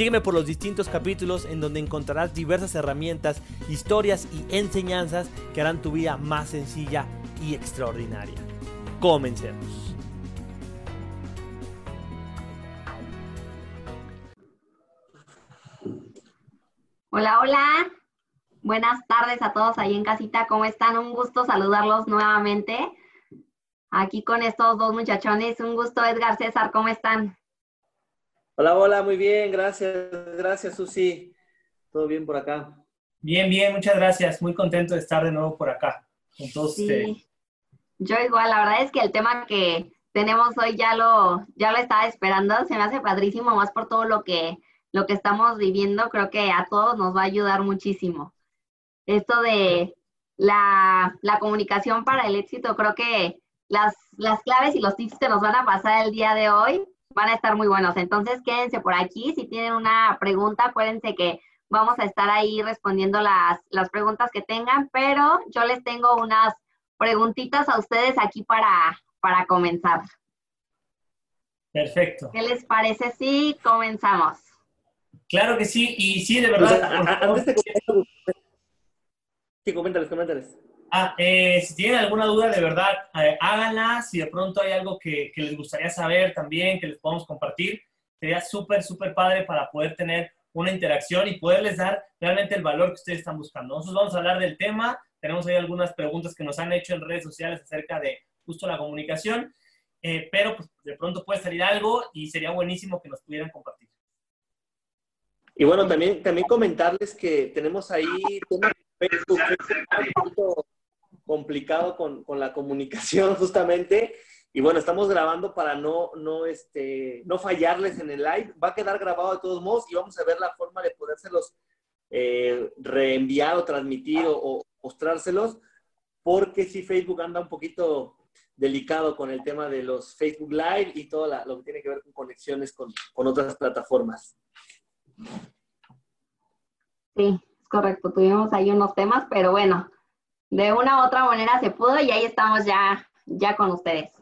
Sígueme por los distintos capítulos en donde encontrarás diversas herramientas, historias y enseñanzas que harán tu vida más sencilla y extraordinaria. Comencemos. Hola, hola. Buenas tardes a todos ahí en casita. ¿Cómo están? Un gusto saludarlos nuevamente. Aquí con estos dos muchachones. Un gusto, Edgar César. ¿Cómo están? Hola, hola, muy bien, gracias, gracias Susi. ¿Todo bien por acá? Bien, bien, muchas gracias. Muy contento de estar de nuevo por acá con todos sí. Yo igual, la verdad es que el tema que tenemos hoy ya lo, ya lo estaba esperando, se me hace padrísimo, más por todo lo que, lo que estamos viviendo, creo que a todos nos va a ayudar muchísimo. Esto de la, la comunicación para el éxito, creo que las, las claves y los tips que nos van a pasar el día de hoy van a estar muy buenos. Entonces, quédense por aquí. Si tienen una pregunta, acuérdense que vamos a estar ahí respondiendo las, las preguntas que tengan, pero yo les tengo unas preguntitas a ustedes aquí para, para comenzar. Perfecto. ¿Qué les parece si comenzamos? Claro que sí, y sí, de verdad. antes de Sí, coméntales, coméntales. Ah, eh, si tienen alguna duda, de verdad, eh, háganla. Si de pronto hay algo que, les gustaría saber también, que les podamos compartir, sería súper, súper padre para poder tener una interacción y poderles dar realmente el valor que ustedes están buscando. Nosotros vamos a hablar del tema. Tenemos ahí algunas preguntas que nos han hecho en redes sociales acerca de justo la comunicación, eh, pero pues, de pronto puede salir algo y sería buenísimo que nos pudieran compartir. Y bueno, también, también comentarles que tenemos ahí complicado con, con, la comunicación justamente. Y bueno, estamos grabando para no, no, este, no fallarles en el live. Va a quedar grabado de todos modos y vamos a ver la forma de podérselos eh, reenviar o transmitir o, mostrárselos, porque si Facebook anda un poquito delicado con el tema de los Facebook Live y todo lo que tiene que ver con conexiones con, con otras plataformas. Sí, es correcto. Tuvimos ahí unos temas, pero bueno, de una u otra manera se pudo y ahí estamos ya, ya con ustedes.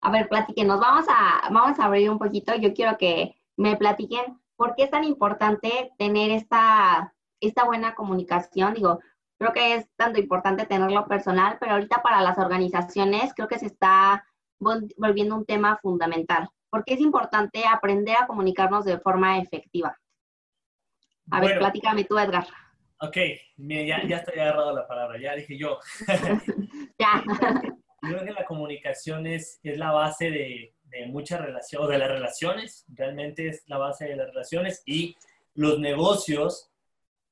A ver, platíquenos, vamos a, vamos a abrir un poquito. Yo quiero que me platiquen por qué es tan importante tener esta, esta buena comunicación. Digo, creo que es tanto importante tenerlo personal, pero ahorita para las organizaciones creo que se está volviendo un tema fundamental. porque es importante aprender a comunicarnos de forma efectiva? A ver, platícame tú, Edgar. Ok, ya, ya estoy agarrado la palabra, ya dije yo. ya. Yo creo que la comunicación es, es la base de, de muchas relaciones, o de las relaciones, realmente es la base de las relaciones y los negocios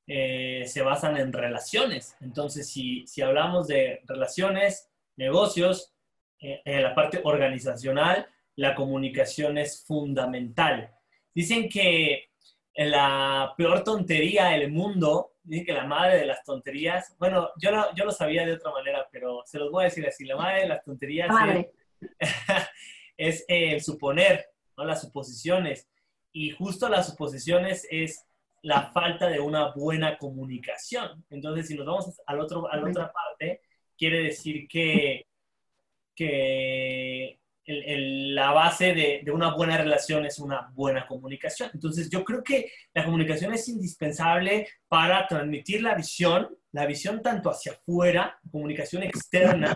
eh, se basan en relaciones. Entonces, si, si hablamos de relaciones, negocios, eh, en la parte organizacional, la comunicación es fundamental. Dicen que la peor tontería del mundo Dice que la madre de las tonterías, bueno, yo, yo lo sabía de otra manera, pero se los voy a decir así, la madre de las tonterías es, el suponer, ¿no? las suposiciones. Y justo las suposiciones es la falta de una buena comunicación. Entonces, si nos vamos al otro, a la otra parte, quiere decir que, que la base de, una buena relación es una buena comunicación. Entonces, yo creo que la comunicación es indispensable para transmitir la visión, la visión tanto hacia afuera, comunicación externa,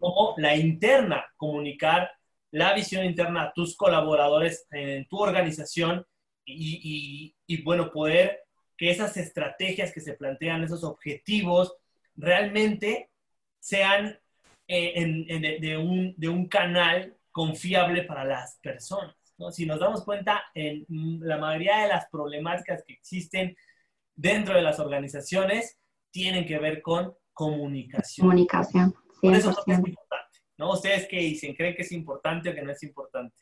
como la interna, comunicar la visión interna a tus colaboradores en tu organización y, bueno, poder que esas estrategias que se plantean, esos objetivos, realmente sean eh, de, un, de, un, canal confiable para las personas. Si nos damos cuenta, en la mayoría de las problemáticas que existen dentro de las organizaciones tienen que ver con comunicación. Comunicación, Por eso es importante. ¿no? ¿Ustedes qué dicen? ¿Creen que es importante o que no es importante?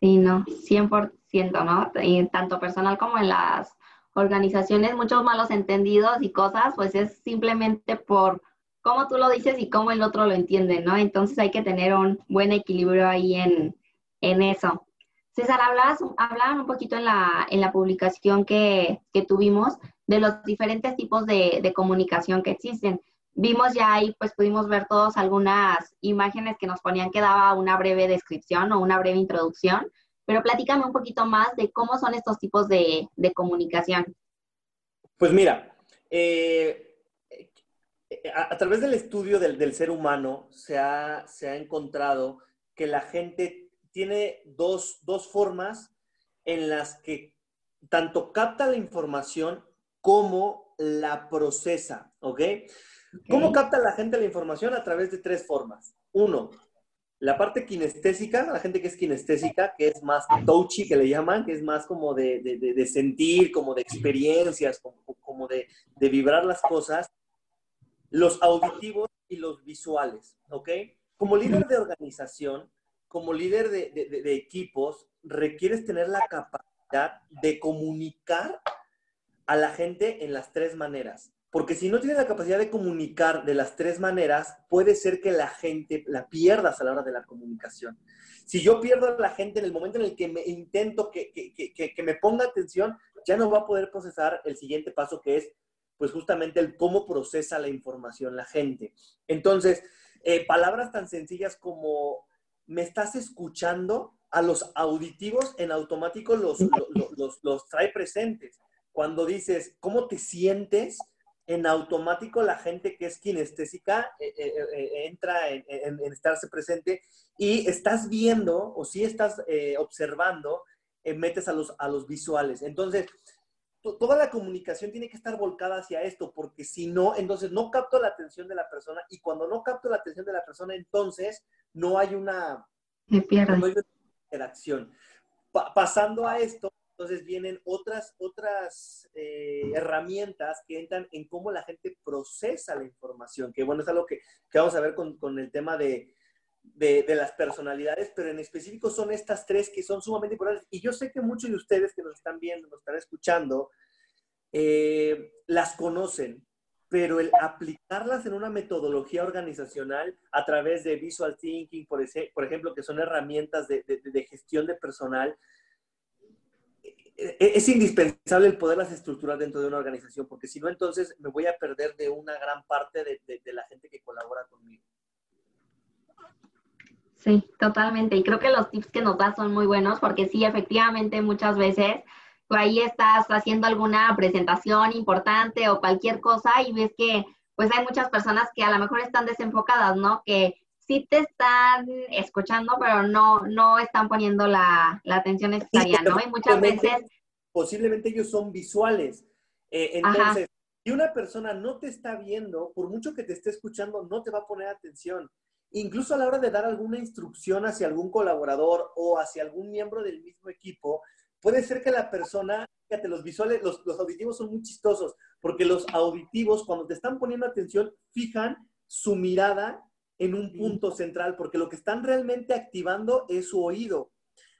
Sí, no, 100%, ¿no? Y tanto personal como en las organizaciones muchos malos entendidos y cosas, pues es simplemente por cómo tú lo dices y cómo el otro lo entiende, ¿no? Entonces hay que tener un buen equilibrio ahí en, eso. César, hablabas, hablaban un poquito en la, en la publicación que, tuvimos de los diferentes tipos de, de, comunicación que existen. Vimos ya ahí, pues pudimos ver todos algunas imágenes que nos ponían que daba una breve descripción o una breve introducción, pero platícame un poquito más de cómo son estos tipos de, de comunicación. Pues mira, eh, a, través del estudio del, ser humano se ha, se ha, encontrado que la gente tiene dos, formas en las que tanto capta la información como la procesa, ¿ok? ¿Cómo capta la gente la información? A través de tres formas. Uno, la parte kinestésica, la gente que es kinestésica, que es más touchy, que le llaman, que es más como de, sentir, como de experiencias, como, como de, vibrar las cosas los auditivos y los visuales, ¿ok? Como líder de organización, como líder de, equipos, requieres tener la capacidad de comunicar a la gente en las tres maneras. Porque si no tienes la capacidad de comunicar de las tres maneras, puede ser que la gente la pierdas a la hora de la comunicación. Si yo pierdo a la gente en el momento en el que me intento que, que me ponga atención, ya no va a poder procesar el siguiente paso que es pues justamente el cómo procesa la información la gente. Entonces, eh, palabras tan sencillas como me estás escuchando, a los auditivos en automático los, los, trae presentes. Cuando dices, ¿cómo te sientes? En automático la gente que es kinestésica eh, eh, entra en, estarse presente y estás viendo o si estás observando, metes a los, a los visuales. Entonces, toda la comunicación tiene que estar volcada hacia esto, porque si no, entonces no capto la atención de la persona y cuando no capto la atención de la persona, entonces no hay una, interacción. pasando a esto, entonces vienen otras, otras eh, herramientas que entran en cómo la gente procesa la información, que bueno, es algo que, que vamos a ver con, con el tema de, de, de, las personalidades, pero en específico son estas tres que son sumamente importantes. Y yo sé que muchos de ustedes que nos están viendo, nos están escuchando, eh, las conocen, pero el aplicarlas en una metodología organizacional a través de visual thinking, por, ese, por ejemplo, que son herramientas de, de, gestión de personal, e, e, es indispensable el poderlas estructurar dentro de una organización, porque si no, entonces me voy a perder de una gran parte de la gente que colabora conmigo. Sí, totalmente. Y creo que los tips que nos das son muy buenos porque sí, efectivamente, muchas veces tú ahí estás haciendo alguna presentación importante o cualquier cosa y ves que pues hay muchas personas que a lo mejor están desenfocadas, ¿no? Que sí te están escuchando, pero no, no están poniendo la, atención necesaria, ¿no? Y muchas veces... Posiblemente ellos son visuales. Eh, entonces, si una persona no te está viendo, por mucho que te esté escuchando, no te va a poner atención incluso a la hora de dar alguna instrucción hacia algún colaborador o hacia algún miembro del mismo equipo, puede ser que la persona, fíjate, los visuales, los, auditivos son muy chistosos, porque los auditivos, cuando te están poniendo atención, fijan su mirada en un punto central, porque lo que están realmente activando es su oído.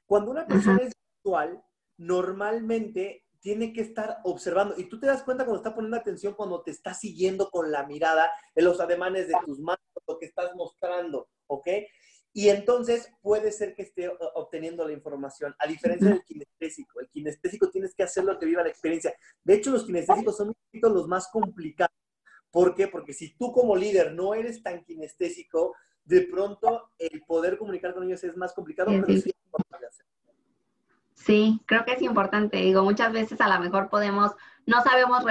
Cuando una persona es visual, normalmente tiene que estar observando. Y tú te das cuenta cuando está poniendo atención, cuando te está siguiendo con la mirada, en los ademanes de tus manos, lo que estás mostrando, ¿ok? Y entonces puede ser que esté obteniendo la información, a diferencia del kinestésico. El kinestésico tienes que hacerlo que viva la experiencia. De hecho, los kinestésicos son los más complicados. ¿Por qué? Porque si tú como líder no eres tan kinestésico, de pronto el poder comunicar con ellos es más complicado, pero sí es. Sí, creo que es importante. Digo, muchas veces a lo mejor podemos, no sabemos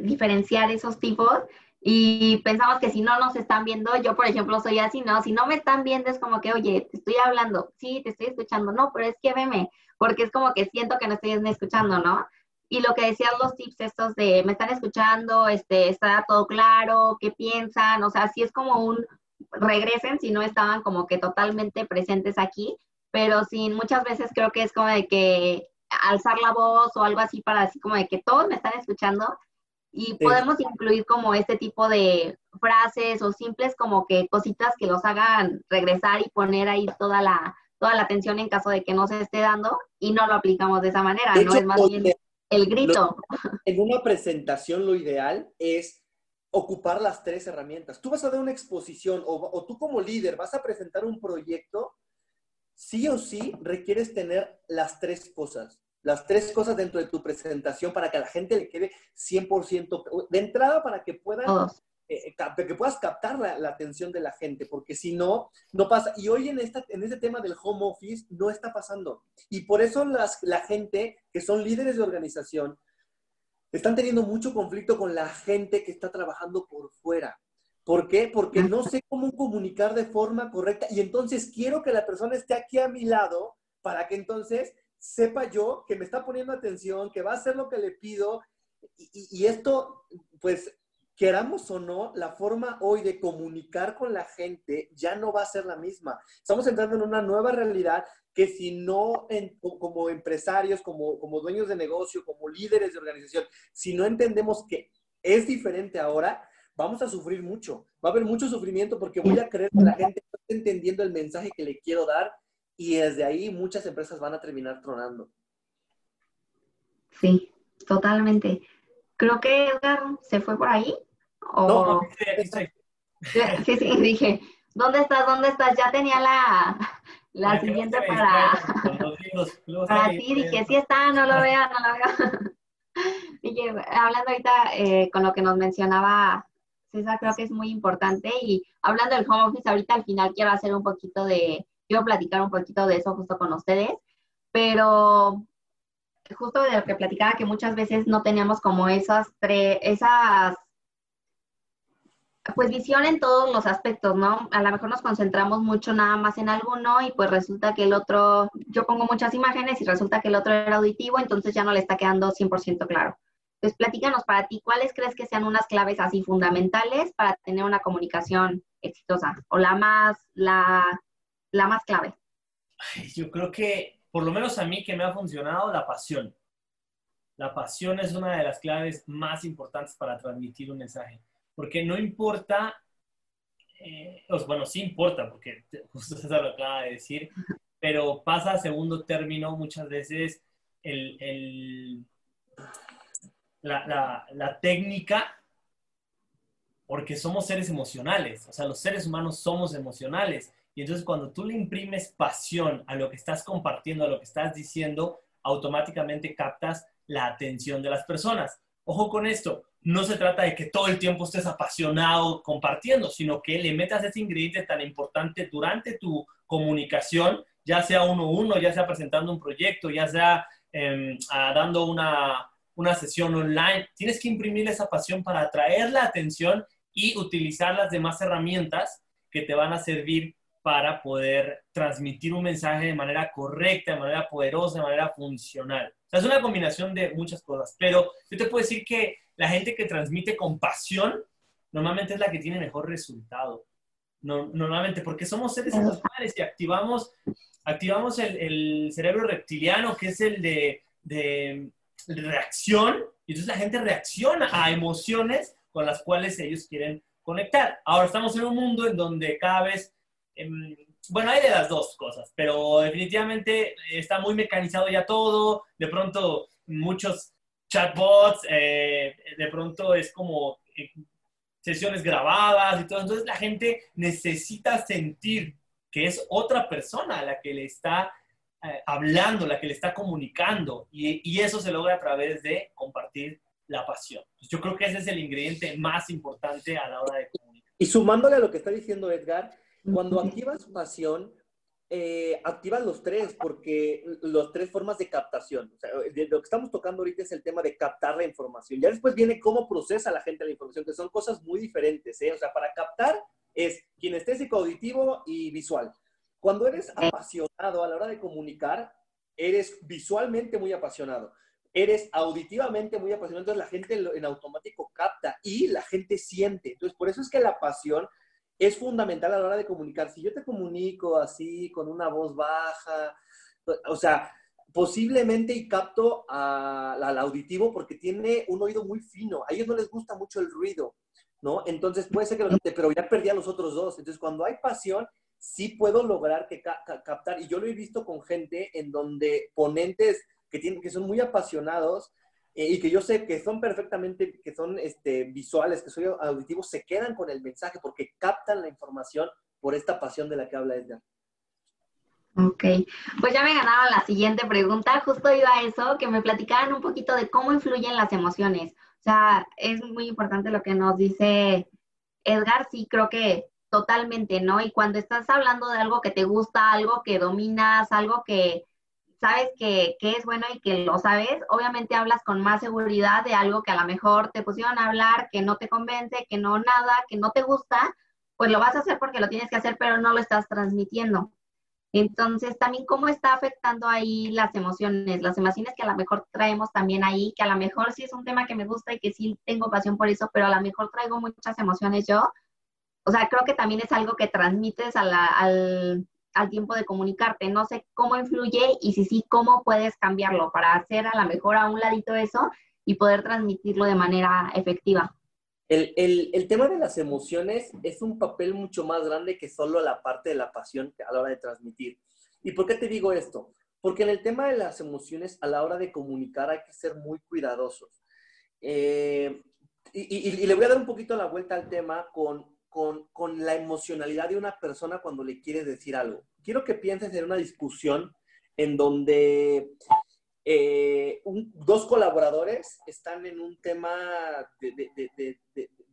diferenciar esos tipos y pensamos que si no nos están viendo, yo por ejemplo soy así, ¿no? Si no me están viendo es como que, oye, te estoy hablando, sí, te estoy escuchando, no, pero es que veme, porque es como que siento que no estoy escuchando, ¿no? Y lo que decían los tips estos de, me están escuchando, este, está todo claro, qué piensan, o sea, si es como un, regresen si no estaban como que totalmente presentes aquí, pero sin muchas veces creo que es como de que alzar la voz o algo así para así como de que todos me están escuchando y podemos incluir como este tipo de frases o simples como que cositas que los hagan regresar y poner ahí toda la toda la atención en caso de que no se esté dando y no lo aplicamos de esa manera, ¿no? Es más bien El grito. en una presentación lo ideal es ocupar las tres herramientas. Tú vas a dar una exposición o, o tú como líder vas a presentar un proyecto, sí o sí requieres tener las tres cosas las tres cosas dentro de tu presentación para que a la gente le quede 100% de entrada para que puedan eh, eh, que puedas captar la, atención de la gente, porque si no, no pasa. Y hoy en, esta, en este tema del home office no está pasando. Y por eso las, la gente que son líderes de organización están teniendo mucho conflicto con la gente que está trabajando por fuera. ¿Por qué? Porque no sé cómo comunicar de forma correcta y entonces quiero que la persona esté aquí a mi lado para que entonces sepa yo que me está poniendo atención, que va a hacer lo que le pido. Y, esto, pues, queramos o no, la forma hoy de comunicar con la gente ya no va a ser la misma. Estamos entrando en una nueva realidad que si no, como empresarios, como, como dueños de negocio, como líderes de organización, si no entendemos que es diferente ahora, vamos a sufrir mucho. Va a haber mucho sufrimiento porque voy a creer que la gente no está entendiendo el mensaje que le quiero dar y desde ahí muchas empresas van a terminar tronando. Sí, totalmente. Creo que Edgar se fue por ahí. No, sí, sí, sí, dije, ¿dónde estás? ¿Dónde estás? Ya tenía la, la siguiente para, para ti. Dije, sí está, no lo vea, no lo vea. dije, hablando ahorita eh, con lo que nos mencionaba César, creo que es muy importante. Y hablando del home office, ahorita al final quiero hacer un poquito de, quiero platicar un poquito de eso justo con ustedes, pero justo de lo que platicaba, que muchas veces no teníamos como esas tres, esas, pues visión en todos los aspectos, ¿no? A lo mejor nos concentramos mucho nada más en alguno y pues resulta que el otro, yo pongo muchas imágenes y resulta que el otro era auditivo, entonces ya no le está quedando 100% claro. Entonces, platícanos para ti, ¿cuáles crees que sean unas claves así fundamentales para tener una comunicación exitosa? O la más, la, la más clave? Yo creo que, por lo menos a mí, que me ha funcionado la pasión. La pasión es una de las claves más importantes para transmitir un mensaje, porque no importa, eh, bueno, sí importa, porque justo eso lo acaba de decir, pero pasa a segundo término muchas veces el, la, la técnica porque somos seres emocionales, o sea, los seres humanos somos emocionales y entonces cuando tú le imprimes pasión a lo que estás compartiendo, a lo que estás diciendo, automáticamente captas la atención de las personas. Ojo con esto, no se trata de que todo el tiempo estés apasionado compartiendo, sino que le metas ese ingrediente tan importante durante tu comunicación, ya sea uno a uno, ya sea presentando un proyecto, ya sea em, dando una, una sesión online. Tienes que imprimir esa pasión para atraer la atención y utilizar las demás herramientas que te van a servir para poder transmitir un mensaje de manera correcta, de manera poderosa, de manera funcional. O sea, es una combinación de muchas cosas, pero yo te puedo decir que la gente que transmite con pasión normalmente es la que tiene mejor resultado. No, normalmente, porque somos seres emocionales y activamos, activamos el, el, cerebro reptiliano, que es el de, de reacción, y entonces la gente reacciona a emociones con las cuales ellos quieren conectar. Ahora estamos en un mundo en donde cada vez Em, bueno, hay de las dos cosas, pero definitivamente está muy mecanizado ya todo. De pronto, muchos chatbots, eh, de pronto es como eh, sesiones grabadas y todo. Entonces, la gente necesita sentir que es otra persona la que le está eh, hablando, la que le está comunicando. Y, y, eso se logra a través de compartir la pasión. Yo creo que ese es el ingrediente más importante a la hora de comunicar. Y sumándole a lo que está diciendo Edgar, cuando activas pasión, eh, activas los tres, porque los tres formas de captación. O sea, lo que estamos tocando ahorita es el tema de captar la información. Ya después viene cómo procesa la gente la información, que son cosas muy diferentes. ¿eh? O sea, para captar es kinestésico, auditivo y visual. Cuando eres apasionado a la hora de comunicar, eres visualmente muy apasionado. Eres auditivamente muy apasionado, entonces la gente en automático capta y la gente siente. Entonces, por eso es que la pasión es fundamental a la hora de comunicar. Si yo te comunico así, con una voz baja, o sea, posiblemente y capto al auditivo porque tiene un oído muy fino. A ellos no les gusta mucho el ruido, ¿no? Entonces puede ser que lo pero ya perdí a los otros dos. Entonces, cuando hay pasión, sí puedo lograr que captar. Y yo lo he visto con gente en donde ponentes que, tienen, que son muy apasionados, eh, y que yo sé que son perfectamente, que son este, visuales, que son auditivos, se quedan con el mensaje porque captan la información por esta pasión de la que habla Edgar. Ok, pues ya me ganaron la siguiente pregunta. Justo iba a eso, que me platicaran un poquito de cómo influyen las emociones. O sea, es muy importante lo que nos dice Edgar, sí creo que totalmente, ¿no? Y cuando estás hablando de algo que te gusta, algo que dominas, algo que sabes que, que, es bueno y que lo sabes, obviamente hablas con más seguridad de algo que a lo mejor te pusieron a hablar, que no te convence, que no nada, que no te gusta, pues lo vas a hacer porque lo tienes que hacer, pero no lo estás transmitiendo. Entonces, también cómo está afectando ahí las emociones, las emociones que a lo mejor traemos también ahí, que a lo mejor sí es un tema que me gusta y que sí tengo pasión por eso, pero a lo mejor traigo muchas emociones yo. O sea, creo que también es algo que transmites al, al tiempo de comunicarte. No sé cómo influye y si sí, cómo puedes cambiarlo para hacer a lo mejor a un ladito eso y poder transmitirlo de manera efectiva. El, el, el, tema de las emociones es un papel mucho más grande que solo la parte de la pasión a la hora de transmitir. ¿Y por qué te digo esto? Porque en el tema de las emociones, a la hora de comunicar hay que ser muy cuidadosos. Eh, y, le voy a dar un poquito la vuelta al tema con con, con, la emocionalidad de una persona cuando le quieres decir algo. Quiero que pienses en una discusión en donde eh, dos colaboradores están en un tema de, de,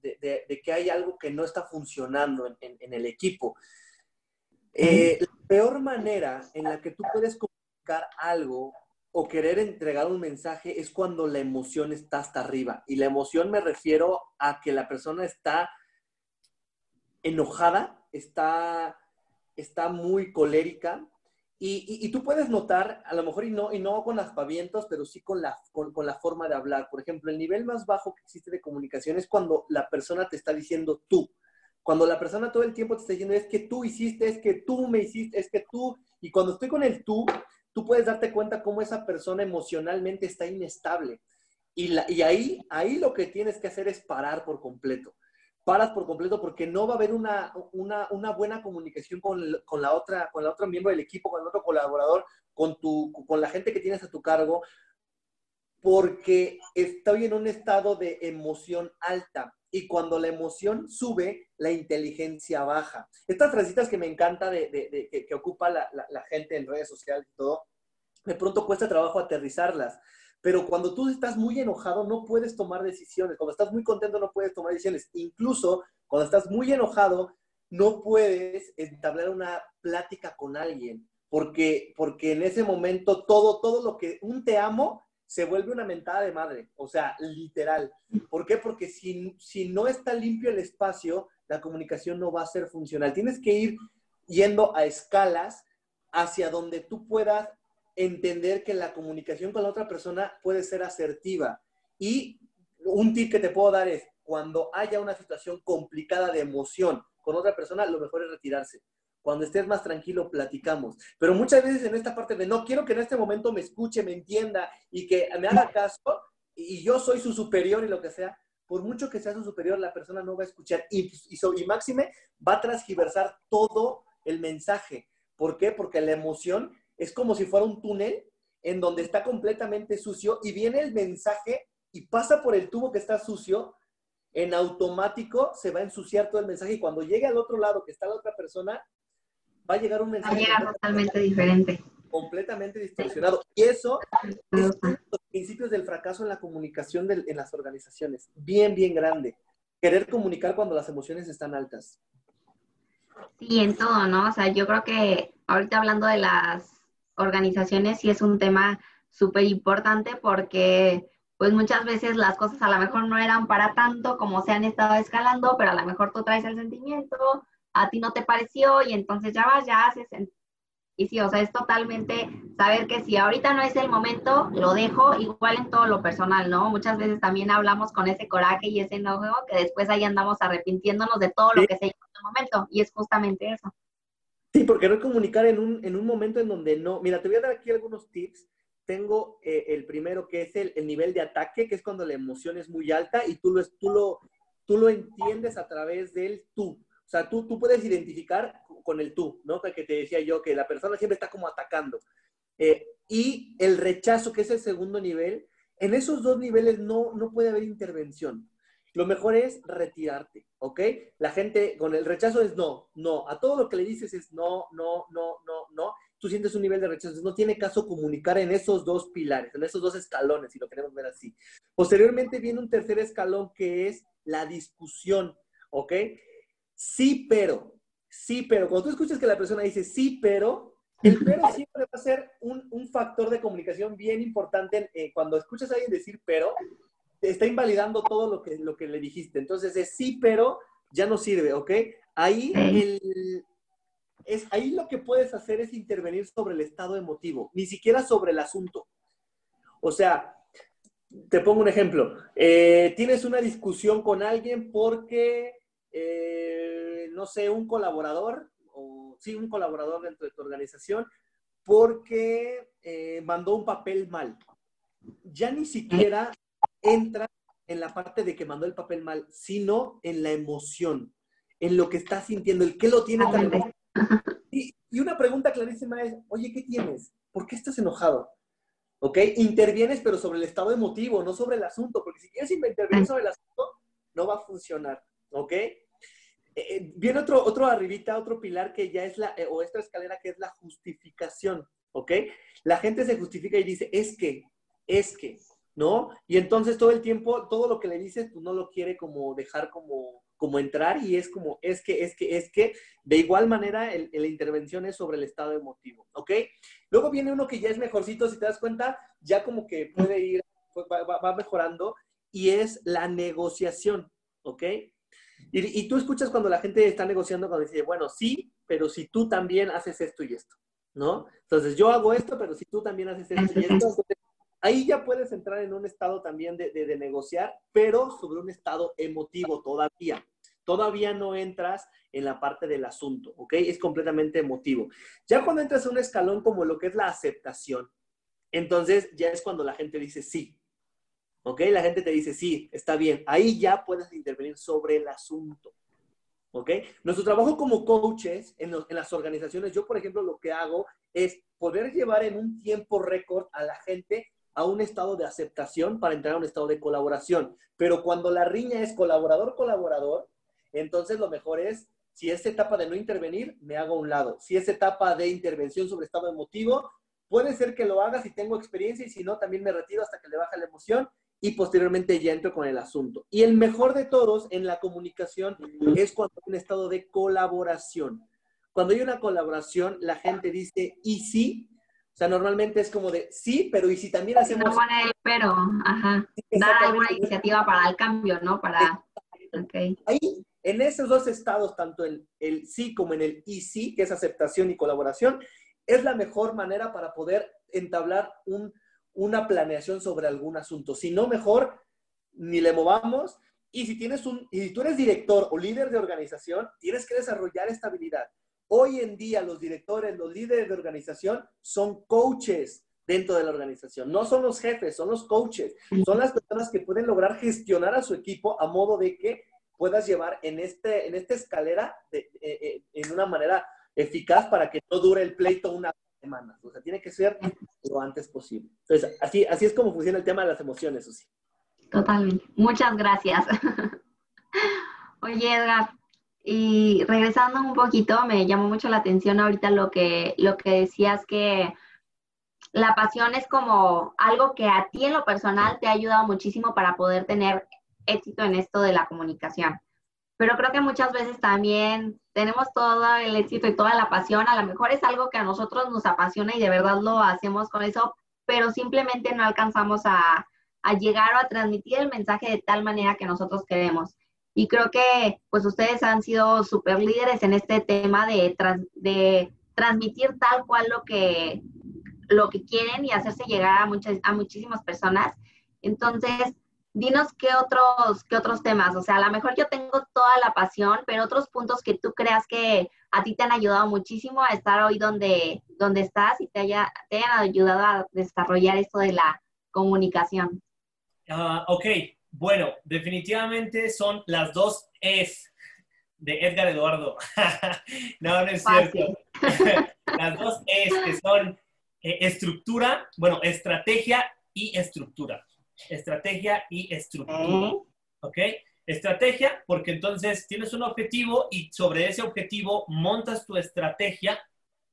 de, de, que hay algo que no está funcionando en, en, en el equipo. Eh, la peor manera en la que tú puedes comunicar algo o querer entregar un mensaje es cuando la emoción está hasta arriba. Y la emoción me refiero a que la persona está enojada, está, está muy colérica. Y, y, tú puedes notar, a lo mejor y no, y no con aspavientos, pero sí con la, con, con la forma de hablar. Por ejemplo, el nivel más bajo que existe de comunicación es cuando la persona te está diciendo tú. Cuando la persona todo el tiempo te está diciendo es que tú hiciste, es que tú me hiciste, es que tú. Y cuando estoy con el tú, tú puedes darte cuenta cómo esa persona emocionalmente está inestable. Y, la, y ahí, ahí lo que tienes que hacer es parar por completo paras por completo porque no va a haber una, una, una buena comunicación con, con, la otra, con la otra miembro del equipo, con el otro colaborador, con, tu, con la gente que tienes a tu cargo, porque estoy en un estado de emoción alta. Y cuando la emoción sube, la inteligencia baja. Estas frasitas que me encanta de, de, de que, que, ocupa la, la, la gente en redes sociales y todo, de pronto cuesta trabajo aterrizarlas pero cuando tú estás muy enojado no puedes tomar decisiones, cuando estás muy contento no puedes tomar decisiones, incluso cuando estás muy enojado no puedes entablar una plática con alguien, porque, porque en ese momento todo, todo lo que un te amo se vuelve una mentada de madre, o sea, literal. ¿Por qué? Porque si, si no está limpio el espacio, la comunicación no va a ser funcional. Tienes que ir yendo a escalas hacia donde tú puedas entender que la comunicación con la otra persona puede ser asertiva. Y un tip que te puedo dar es, cuando haya una situación complicada de emoción con otra persona, lo mejor es retirarse. Cuando estés más tranquilo, platicamos. Pero muchas veces en esta parte de no quiero que en este momento me escuche, me entienda y que me haga caso y yo soy su superior y lo que sea, por mucho que sea su superior, la persona no va a escuchar y, y, máxime va a transgiversar todo el mensaje. ¿Por qué? Porque la emoción es como si fuera un túnel en donde está completamente sucio y viene el mensaje y pasa por el tubo que está sucio, en automático se va a ensuciar todo el mensaje y cuando llegue al otro lado que está la otra persona, va a llegar un mensaje. totalmente diferente. Completamente distorsionado. Y eso es uno de los principios del fracaso en la comunicación de, en las organizaciones. Bien, bien grande. Querer comunicar cuando las emociones están altas. Sí, en todo, ¿no? O sea, yo creo que ahorita hablando de las organizaciones sí es un tema súper importante porque pues muchas veces las cosas a lo mejor no eran para tanto como se han estado escalando, pero a lo mejor tú traes el sentimiento, a ti no te pareció y entonces ya vas, ya haces. Y sí, o sea, es totalmente saber que si ahorita no es el momento, lo dejo igual en todo lo personal, ¿no? Muchas veces también hablamos con ese coraje y ese enojo que después ahí andamos arrepintiéndonos de todo lo que se hizo en el momento. Y es justamente eso. Sí, porque no comunicar en un, en un momento en donde no. Mira, te voy a dar aquí algunos tips. Tengo eh, el primero que es el, el, nivel de ataque, que es cuando la emoción es muy alta y tú lo, tú lo, tú lo entiendes a través del tú. O sea, tú, tú puedes identificar con el tú, ¿no? Que te decía yo, que la persona siempre está como atacando. Eh, y el rechazo, que es el segundo nivel, en esos dos niveles no, no puede haber intervención. Lo mejor es retirarte, ¿ok? La gente con el rechazo es no, no. A todo lo que le dices es no, no, no, no, no. Tú sientes un nivel de rechazo. No tiene caso comunicar en esos dos pilares, en esos dos escalones, si lo queremos ver así. Posteriormente viene un tercer escalón que es la discusión, ¿ok? Sí, pero, sí, pero. Cuando tú escuchas que la persona dice sí, pero, el pero siempre va a ser un, un factor de comunicación bien importante. Eh, cuando escuchas a alguien decir pero, está invalidando todo lo que, lo que le dijiste. Entonces es sí, pero ya no sirve, ¿ok? Ahí, es, ahí lo que puedes hacer es intervenir sobre el estado emotivo, ni siquiera sobre el asunto. O sea, te pongo un ejemplo. Eh, tienes una discusión con alguien porque, eh, no sé, un colaborador, o sí, un colaborador dentro de tu organización, porque eh, mandó un papel mal. Ya ni siquiera entra en la parte de que mandó el papel mal, sino en la emoción, en lo que está sintiendo, el que lo tiene tan y, y, una pregunta clarísima es, oye, ¿qué tienes? ¿Por qué estás enojado? ¿Ok? Intervienes, pero sobre el estado emotivo, no sobre el asunto, porque si quieres intervenir sobre el asunto, no va a funcionar. ¿Ok? Eh, eh, viene otro, otro arribita, otro pilar que ya es la, eh, o esta escalera que es la justificación. ¿Ok? La gente se justifica y dice, es que, es que, ¿no? Y entonces todo el tiempo, todo lo que le dices, tú no lo quiere como dejar como, como entrar y es como, es que, es que, es que, de igual manera la intervención es sobre el estado emotivo, ¿ok? Luego viene uno que ya es mejorcito, si te das cuenta, ya como que puede ir, pues, va, mejorando y es la negociación, ¿ok? Y, y, tú escuchas cuando la gente está negociando, cuando dice, bueno, sí, pero si tú también haces esto y esto, ¿no? Entonces yo hago esto, pero si tú también haces esto y esto, Ahí ya puedes entrar en un estado también de, negociar, pero sobre un estado emotivo todavía. Todavía no entras en la parte del asunto, ¿ok? Es completamente emotivo. Ya cuando entras en un escalón como lo que es la aceptación, entonces ya es cuando la gente dice sí. ¿Ok? La gente te dice sí, está bien. Ahí ya puedes intervenir sobre el asunto. ¿Ok? Nuestro trabajo como coaches en, en las organizaciones, yo por ejemplo lo que hago es poder llevar en un tiempo récord a la gente a un estado de aceptación para entrar a un estado de colaboración. Pero cuando la riña es colaborador-colaborador, entonces lo mejor es, si es etapa de no intervenir, me hago a un lado. Si es etapa de intervención sobre estado emotivo, puede ser que lo haga si tengo experiencia y si no, también me retiro hasta que le baja la emoción y posteriormente ya entro con el asunto. Y el mejor de todos en la comunicación es cuando hay un estado de colaboración. Cuando hay una colaboración, la gente dice, y sí, o sea, normalmente es como de sí, pero y si también hacemos. No pone el pero, ajá. Da alguna iniciativa para el cambio, ¿no? Para. Okay. Ahí, en esos dos estados, tanto el, el sí como en el y sí, que es aceptación y colaboración, es la mejor manera para poder entablar un, una planeación sobre algún asunto. Si no, mejor ni le movamos. Y si tienes un, y si tú eres director o líder de organización, tienes que desarrollar esta habilidad. Hoy en día los directores, los líderes de organización son coaches dentro de la organización. No son los jefes, son los coaches. Son las personas que pueden lograr gestionar a su equipo a modo de que puedas llevar en, este, en esta escalera de, eh, eh, en una manera eficaz para que no dure el pleito una semana. O sea, tiene que ser lo antes posible. Entonces, así, así es como funciona el tema de las emociones, Susi. Totalmente. Muchas gracias. Oye, Edgar, y regresando un poquito, me llamó mucho la atención ahorita lo que, lo que decías que la pasión es como algo que a ti en lo personal te ha ayudado muchísimo para poder tener éxito en esto de la comunicación. Pero creo que muchas veces también tenemos todo el éxito y toda la pasión. A lo mejor es algo que a nosotros nos apasiona y de verdad lo hacemos con eso, pero simplemente no alcanzamos a, a llegar o a transmitir el mensaje de tal manera que nosotros queremos. Y creo que pues ustedes han sido súper líderes en este tema de, de transmitir tal cual lo que, lo que quieren y hacerse llegar a, muchas, a muchísimas personas. Entonces, dinos qué otros, qué otros temas. O sea, a lo mejor yo tengo toda la pasión, pero otros puntos que tú creas que a ti te han ayudado muchísimo a estar hoy donde, donde estás y te, haya, te hayan ayudado a desarrollar esto de la comunicación. Uh, ok, bueno, definitivamente son las dos Es de Edgar Eduardo. no, no es cierto. las dos Es que son eh, estructura, bueno, estrategia y estructura. estrategia y estructura. ¿Ok? Estrategia, porque entonces tienes un objetivo y sobre ese objetivo montas tu estrategia.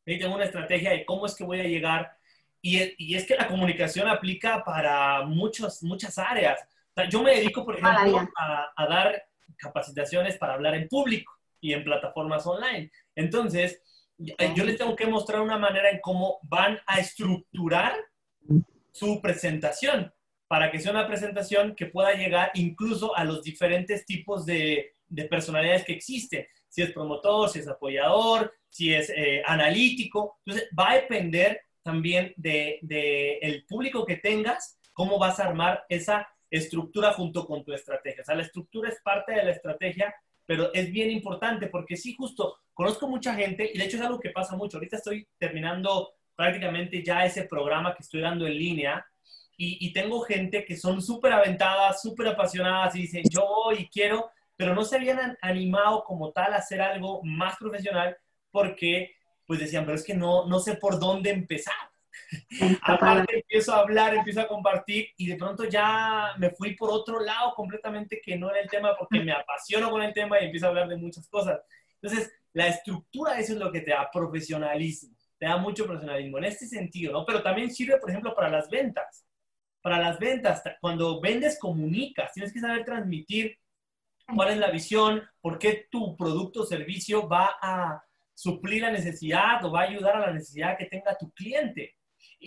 Y tengo una estrategia de cómo es que voy a llegar. Y, y es que la comunicación aplica para muchos, muchas áreas. Yo me dedico, por ejemplo, a, a dar capacitaciones para hablar en público y en plataformas online. Entonces, yo les tengo que mostrar una manera en cómo van a estructurar su presentación para que sea una presentación que pueda llegar incluso a los diferentes tipos de, personalidades que existen. Si es promotor, si es apoyador, si es eh, analítico. Entonces, va a depender también del de, el público que tengas, cómo vas a armar esa estructura junto con tu estrategia. O sea, la estructura es parte de la estrategia, pero es bien importante porque sí, justo, conozco mucha gente y de hecho es algo que pasa mucho. Ahorita estoy terminando prácticamente ya ese programa que estoy dando en línea y, tengo gente que son súper aventadas, súper apasionadas y dicen, yo voy y quiero, pero no se habían animado como tal a hacer algo más profesional porque pues decían, pero es que no, no sé por dónde empezar. Aparte empiezo a hablar, empiezo a compartir y de pronto ya me fui por otro lado completamente que no era el tema porque me apasiono con el tema y empiezo a hablar de muchas cosas. Entonces, la estructura, eso es lo que te da profesionalismo, te da mucho profesionalismo en este sentido, ¿no? Pero también sirve, por ejemplo, para las ventas. Para las ventas, cuando vendes, comunicas, tienes que saber transmitir cuál es la visión, por qué tu producto o servicio va a suplir la necesidad o va a ayudar a la necesidad que tenga tu cliente.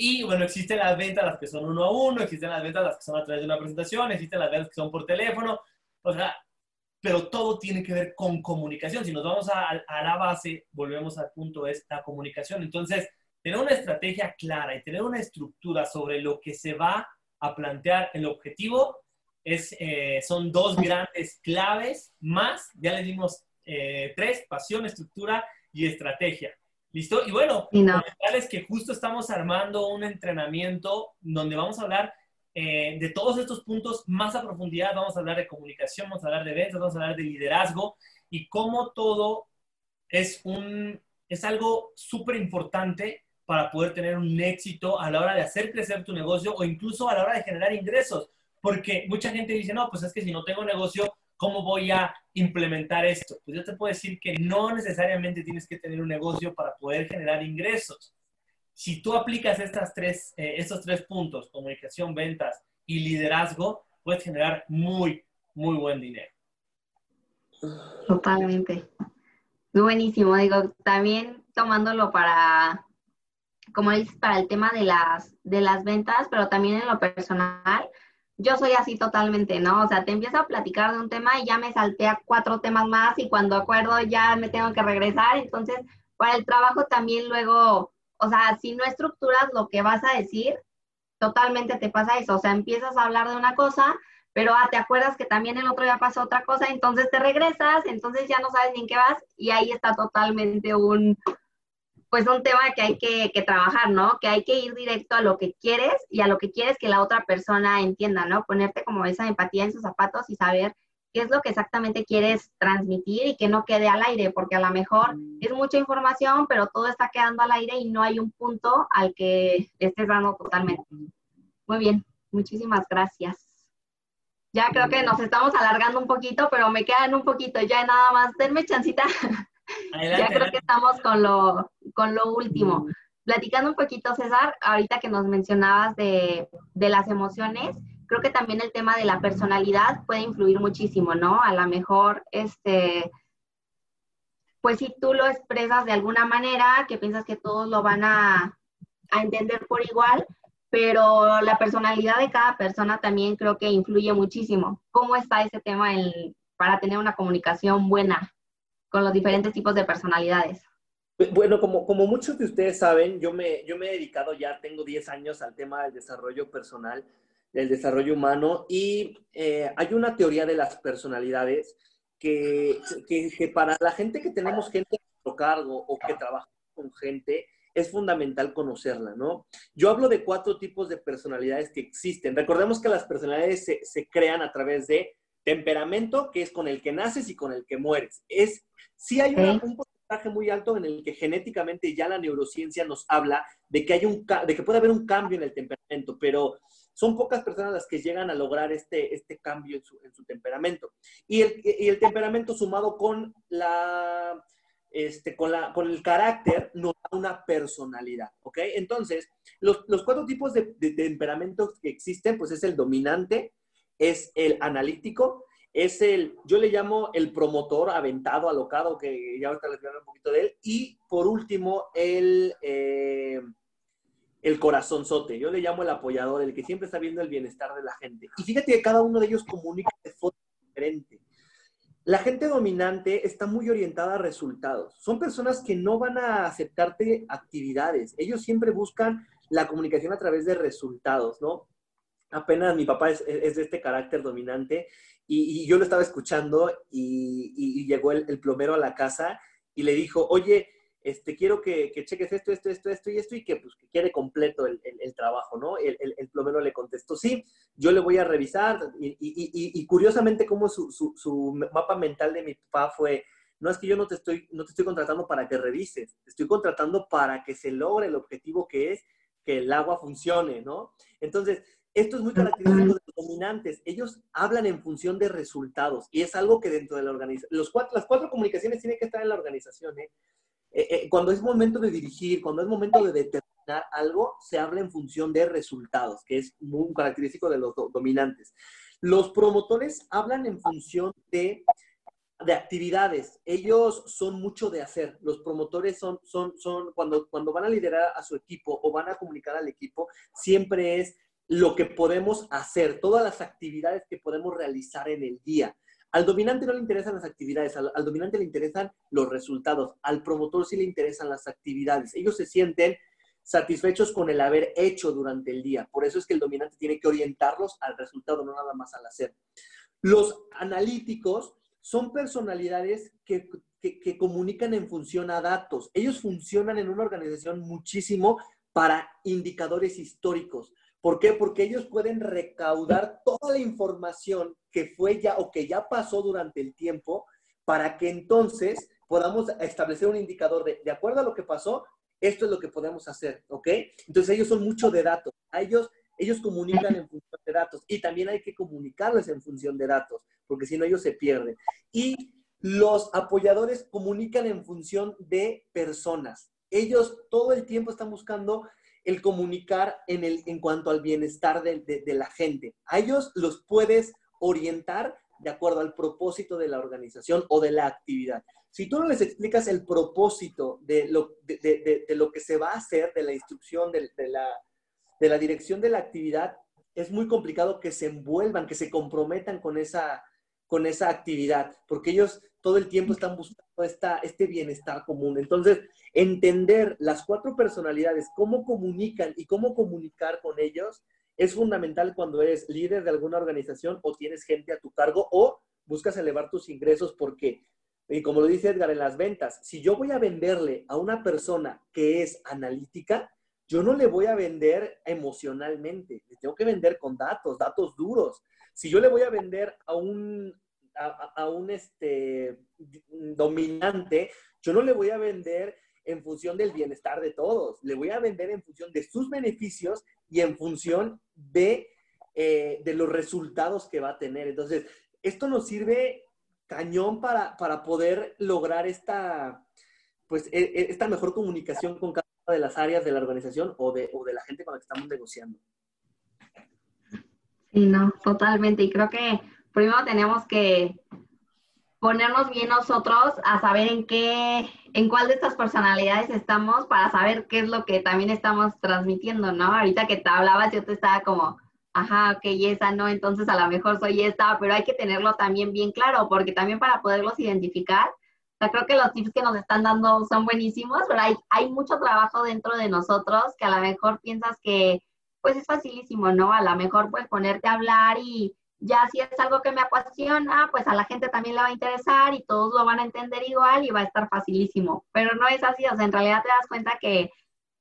Y bueno, existen las ventas las que son uno a uno, existen las ventas las que son a través de una presentación, existen las ventas que son por teléfono, o sea, pero todo tiene que ver con comunicación. Si nos vamos a, a la base, volvemos al punto, es la comunicación. Entonces, tener una estrategia clara y tener una estructura sobre lo que se va a plantear el objetivo es, eh, son dos grandes claves más, ya les dimos eh, tres, pasión, estructura y estrategia. ¿Listo? Y bueno, no. es que justo estamos armando un entrenamiento donde vamos a hablar eh, de todos estos puntos más a profundidad. Vamos a hablar de comunicación, vamos a hablar de ventas, vamos a hablar de liderazgo y cómo todo es, un, es algo súper importante para poder tener un éxito a la hora de hacer crecer tu negocio o incluso a la hora de generar ingresos. Porque mucha gente dice, no, pues es que si no tengo negocio, ¿Cómo voy a implementar esto? Pues yo te puedo decir que no necesariamente tienes que tener un negocio para poder generar ingresos. Si tú aplicas estas eh, estos tres puntos, comunicación, ventas y liderazgo, puedes generar muy, muy buen dinero. Totalmente. Buenísimo. Digo, también tomándolo para, como dices, para el tema de las, de las ventas, pero también en lo personal, yo soy así totalmente, ¿no? O sea, te empiezo a platicar de un tema y ya me salté a cuatro temas más y cuando acuerdo ya me tengo que regresar. Entonces, para el trabajo también luego, o sea, si no estructuras lo que vas a decir, totalmente te pasa eso. O sea, empiezas a hablar de una cosa, pero ah, te acuerdas que también el otro día pasó otra cosa, entonces te regresas, entonces ya no sabes ni en qué vas y ahí está totalmente un, pues un tema que hay que, trabajar, ¿no? Que hay que ir directo a lo que quieres y a lo que quieres que la otra persona entienda, ¿no? Ponerte como esa empatía en sus zapatos y saber qué es lo que exactamente quieres transmitir y que no quede al aire, porque a lo mejor es mucha información, pero todo está quedando al aire y no hay un punto al que estés dando totalmente. Muy bien, muchísimas gracias. Ya creo que nos estamos alargando un poquito, pero me quedan un poquito, ya nada más, denme chancita ya creo que estamos con lo, con lo último. Platicando un poquito, César, ahorita que nos mencionabas de, de las emociones, creo que también el tema de la personalidad puede influir muchísimo, ¿no? A lo mejor, este, pues si tú lo expresas de alguna manera, que piensas que todos lo van a, a entender por igual, pero la personalidad de cada persona también creo que influye muchísimo. ¿Cómo está ese tema para tener una comunicación buena? Con los diferentes tipos de personalidades? Bueno, como, como muchos de ustedes saben, yo me, yo me he dedicado ya, tengo 10 años al tema del desarrollo personal, del desarrollo humano, y eh, hay una teoría de las personalidades que, que, que, para la gente que tenemos gente a nuestro cargo o que trabaja con gente, es fundamental conocerla, ¿no? Yo hablo de cuatro tipos de personalidades que existen. Recordemos que las personalidades se, se crean a través de temperamento, que es con el que naces y con el que mueres. Es, sí hay un porcentaje muy alto en el que genéticamente ya la neurociencia nos habla de que, hay un, de que puede haber un cambio en el temperamento, pero son pocas personas las que llegan a lograr este, este cambio en su, en su temperamento. Y el, y el temperamento sumado con la este, con, la, con el carácter nos da una personalidad, ¿ok? Entonces, los, los cuatro tipos de, de, temperamentos que existen, pues es el dominante, es el analítico, es el, yo le llamo el promotor aventado, alocado, que ya ahorita les voy a hablar un poquito de él, y por último, el, eh, el corazonzote, yo le llamo el apoyador, el que siempre está viendo el bienestar de la gente. Y fíjate que cada uno de ellos comunica de forma diferente. La gente dominante está muy orientada a resultados. Son personas que no van a aceptarte actividades. Ellos siempre buscan la comunicación a través de resultados, ¿no? Apenas mi papá es, de este carácter dominante y, yo lo estaba escuchando y, llegó el, plomero a la casa y le dijo, oye, este, quiero que, que, cheques esto, esto, esto, esto y esto, y que, pues, que quede completo el, trabajo, ¿no? El, plomero le contestó, sí, yo le voy a revisar, y, curiosamente como su, su, su, mapa mental de mi papá fue, no es que yo no te, estoy, no te estoy contratando para que revises, te estoy contratando para que se logre el objetivo que es que el agua funcione, ¿no? Entonces, esto es muy característico de los dominantes. Ellos hablan en función de resultados y es algo que dentro de la organización, las cuatro comunicaciones tienen que estar en la organización. ¿eh? Eh, eh, cuando es momento de dirigir, cuando es momento de determinar algo, se habla en función de resultados, que es muy característico de los do dominantes. Los promotores hablan en función de, de, actividades. Ellos son mucho de hacer. Los promotores son, son, son cuando, cuando van a liderar a su equipo o van a comunicar al equipo, siempre es lo que podemos hacer, todas las actividades que podemos realizar en el día. Al dominante no le interesan las actividades, al, dominante le interesan los resultados, al promotor sí le interesan las actividades. Ellos se sienten satisfechos con el haber hecho durante el día. Por eso es que el dominante tiene que orientarlos al resultado, no nada más al hacer. Los analíticos son personalidades que, que, que comunican en función a datos. Ellos funcionan en una organización muchísimo para indicadores históricos. ¿Por qué? Porque ellos pueden recaudar toda la información que fue ya o que ya pasó durante el tiempo para que entonces podamos establecer un indicador de, de acuerdo a lo que pasó, esto es lo que podemos hacer, ¿ok? Entonces ellos son mucho de datos. A ellos, ellos comunican en función de datos y también hay que comunicarles en función de datos, porque si no ellos se pierden. Y los apoyadores comunican en función de personas. Ellos todo el tiempo están buscando el comunicar en, el, en cuanto al bienestar de, de, la gente. A ellos los puedes orientar de acuerdo al propósito de la organización o de la actividad. Si tú no les explicas el propósito de lo, de lo que se va a hacer, de la instrucción, de, la, de la dirección de la actividad, es muy complicado que se envuelvan, que se comprometan con esa, con esa actividad, porque ellos todo el tiempo están buscando esta, este bienestar común. Entonces, entender las cuatro personalidades, cómo comunican y cómo comunicar con ellos, es fundamental cuando eres líder de alguna organización o tienes gente a tu cargo o buscas elevar tus ingresos porque, y como lo dice Edgar en las ventas, si yo voy a venderle a una persona que es analítica, yo no le voy a vender emocionalmente, le tengo que vender con datos, datos duros. Si yo le voy a vender a un, a, un este, dominante, yo no le voy a vender en función del bienestar de todos, le voy a vender en función de sus beneficios y en función de, eh, de los resultados que va a tener. Entonces, esto nos sirve cañón para, para poder lograr esta, pues, e, e, esta mejor comunicación con cada una de las áreas de la organización o de, o de la gente con la que estamos negociando. Sí, no, totalmente. Y creo que primero tenemos que ponernos bien nosotros a saber en qué, en cuál de estas personalidades estamos para saber qué es lo que también estamos transmitiendo, ¿no? Ahorita que te hablabas, yo te estaba como, ajá, ok, esa no, entonces a lo mejor soy esta, pero hay que tenerlo también bien claro, porque también para poderlos identificar, creo que los tips que nos están dando son buenísimos, pero hay, hay mucho trabajo dentro de nosotros que a lo mejor piensas que, pues es facilísimo, ¿no? A lo mejor pues ponerte a hablar y ya si es algo que me apasiona, pues a la gente también le va a interesar y todos lo van a entender igual y va a estar facilísimo. Pero no es así, o sea, en realidad te das cuenta que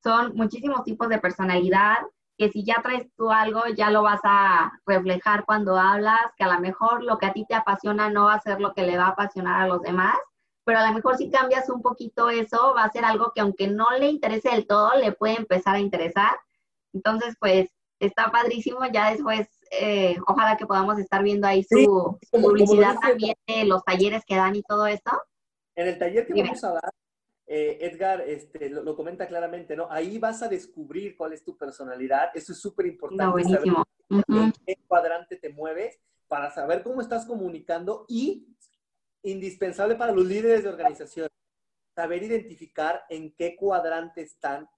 son muchísimos tipos de personalidad, que si ya traes tú algo, ya lo vas a reflejar cuando hablas, que a lo mejor lo que a ti te apasiona no va a ser lo que le va a apasionar a los demás, pero a lo mejor si cambias un poquito eso, va a ser algo que aunque no le interese del todo, le puede empezar a interesar. Entonces, pues está padrísimo. Ya después, eh, ojalá que podamos estar viendo ahí su, publicidad también de los talleres que dan y todo esto. En el taller que vamos a dar, eh, Edgar este, lo, comenta claramente, ¿no? Ahí vas a descubrir cuál es tu personalidad. Eso es súper importante. saber en qué cuadrante te mueves para saber cómo estás comunicando y indispensable para los líderes de organización, saber identificar en qué cuadrante están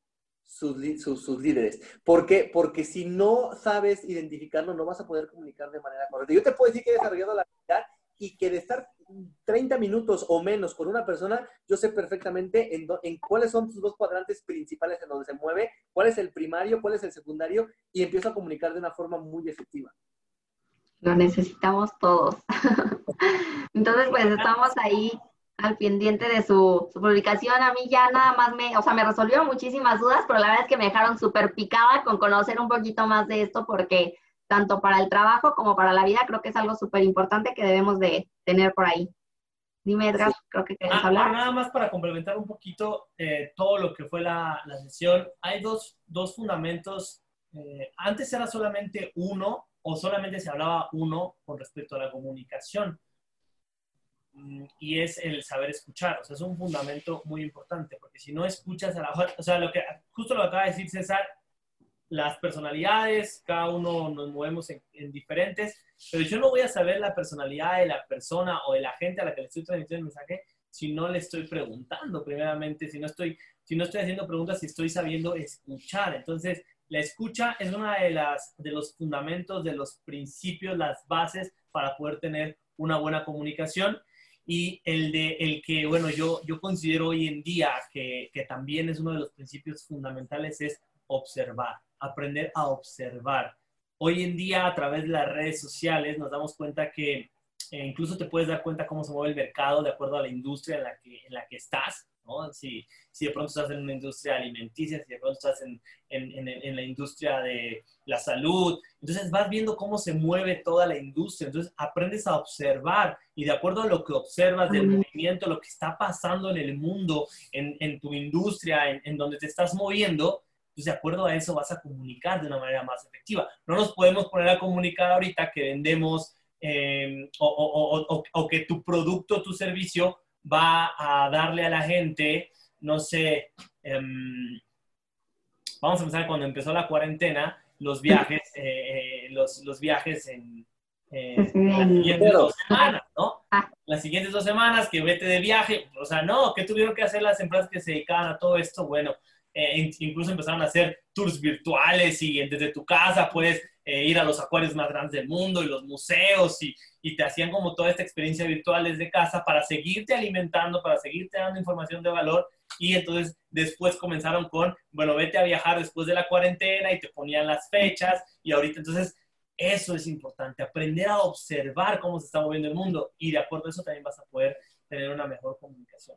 sus, sus, líderes. ¿Por qué? Porque si no sabes identificarlo, no vas a poder comunicar de manera correcta. Yo te puedo decir que he desarrollado la habilidad y que de estar 30 minutos o menos con una persona, yo sé perfectamente en, en, cuáles son sus dos cuadrantes principales en donde se mueve, cuál es el primario, cuál es el secundario, y empiezo a comunicar de una forma muy efectiva. Lo necesitamos todos. Entonces, pues estamos ahí al pendiente de su, publicación. A mí ya nada más me, o sea, me resolvió muchísimas dudas, pero la verdad es que me dejaron súper picada con conocer un poquito más de esto porque tanto para el trabajo como para la vida creo que es algo súper importante que debemos de tener por ahí. Dime, Edgar, creo que querías ah, hablar. Nada más para complementar un poquito eh, todo lo que fue la, la sesión. Hay dos, dos fundamentos. Eh, antes era solamente uno o solamente se hablaba uno con respecto a la comunicación. Mm, y es el saber escuchar. O sea, es un fundamento muy importante, porque si no escuchas a la o sea, lo que, justo lo acaba de decir César, las personalidades, cada uno nos movemos en, diferentes, pero yo no voy a saber la personalidad de la persona o de la gente a la que le estoy transmitiendo el mensaje si no le estoy preguntando primeramente, si no estoy, si no estoy haciendo preguntas, si estoy sabiendo escuchar. Entonces, la escucha es uno de, las, de los fundamentos, de los principios, las bases para poder tener una buena comunicación. Y el, de, el que, bueno, yo, yo considero hoy en día que, que también es uno de los principios fundamentales es observar, aprender a observar. Hoy en día, a través de las redes sociales, nos damos cuenta que eh, incluso te puedes dar cuenta cómo se mueve el mercado de acuerdo a la industria en la que, en la que estás. Si, si, de pronto estás en una industria alimenticia, si de pronto estás en, en, en, la industria de la salud, entonces vas viendo cómo se mueve toda la industria, entonces aprendes a observar y de acuerdo a lo que observas del movimiento, lo que está pasando en el mundo, en, tu industria, en, donde te estás moviendo, pues de acuerdo a eso vas a comunicar de una manera más efectiva. No nos podemos poner a comunicar ahorita que vendemos eh, o, o, o, o que tu producto, tu servicio va a darle a la gente, no sé, em, vamos a empezar cuando empezó la cuarentena, los viajes, eh, eh, los, los, viajes en, las siguientes dos semanas, ¿no? Ah. Las siguientes dos semanas que vete de viaje, o sea, no, ¿qué tuvieron que hacer las empresas que se dedicaban a todo esto? Bueno, eh, incluso empezaron a hacer tours virtuales y desde tu casa puedes ir a los acuarios más grandes del mundo y los museos y, y te hacían como toda esta experiencia virtual desde casa para seguirte alimentando, para seguirte dando información de valor. Y entonces después comenzaron con, bueno, vete a viajar después de la cuarentena y te ponían las fechas y ahorita entonces eso es importante, aprender a observar cómo se está moviendo el mundo y de acuerdo a eso también vas a poder tener una mejor comunicación.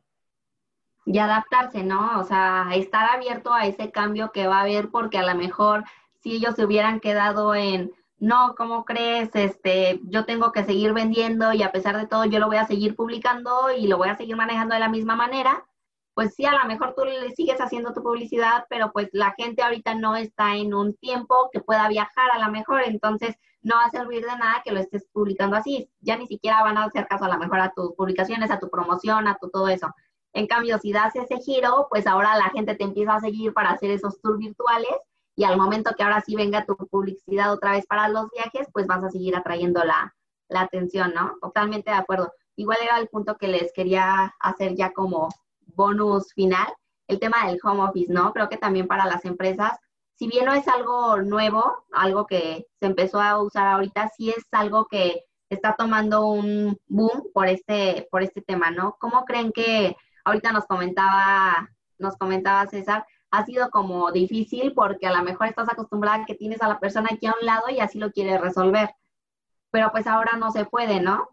Y adaptarse, ¿no? O sea, estar abierto a ese cambio que va a haber porque a lo mejor si ellos se hubieran quedado en no, ¿cómo crees? Este, yo tengo que seguir vendiendo y a pesar de todo yo lo voy a seguir publicando y lo voy a seguir manejando de la misma manera. Pues sí, a lo mejor tú le sigues haciendo tu publicidad, pero pues la gente ahorita no está en un tiempo que pueda viajar a lo mejor, entonces no va a servir de nada que lo estés publicando así. Ya ni siquiera van a hacer caso a lo mejor a tus publicaciones, a tu promoción, a tu todo eso. En cambio, si das ese giro, pues ahora la gente te empieza a seguir para hacer esos tours virtuales y al momento que ahora sí venga tu publicidad otra vez para los viajes, pues vas a seguir atrayendo la, la atención, ¿no? Totalmente de acuerdo. Igual era el punto que les quería hacer ya como bonus final, el tema del home office, ¿no? Creo que también para las empresas, si bien no es algo nuevo, algo que se empezó a usar ahorita, sí es algo que está tomando un boom por este, por este tema, ¿no? ¿Cómo creen que ahorita nos comentaba, nos comentaba César, ha sido como difícil porque a lo mejor estás acostumbrada que tienes a la persona aquí a un lado y así lo quieres resolver. Pero pues ahora no se puede, ¿no?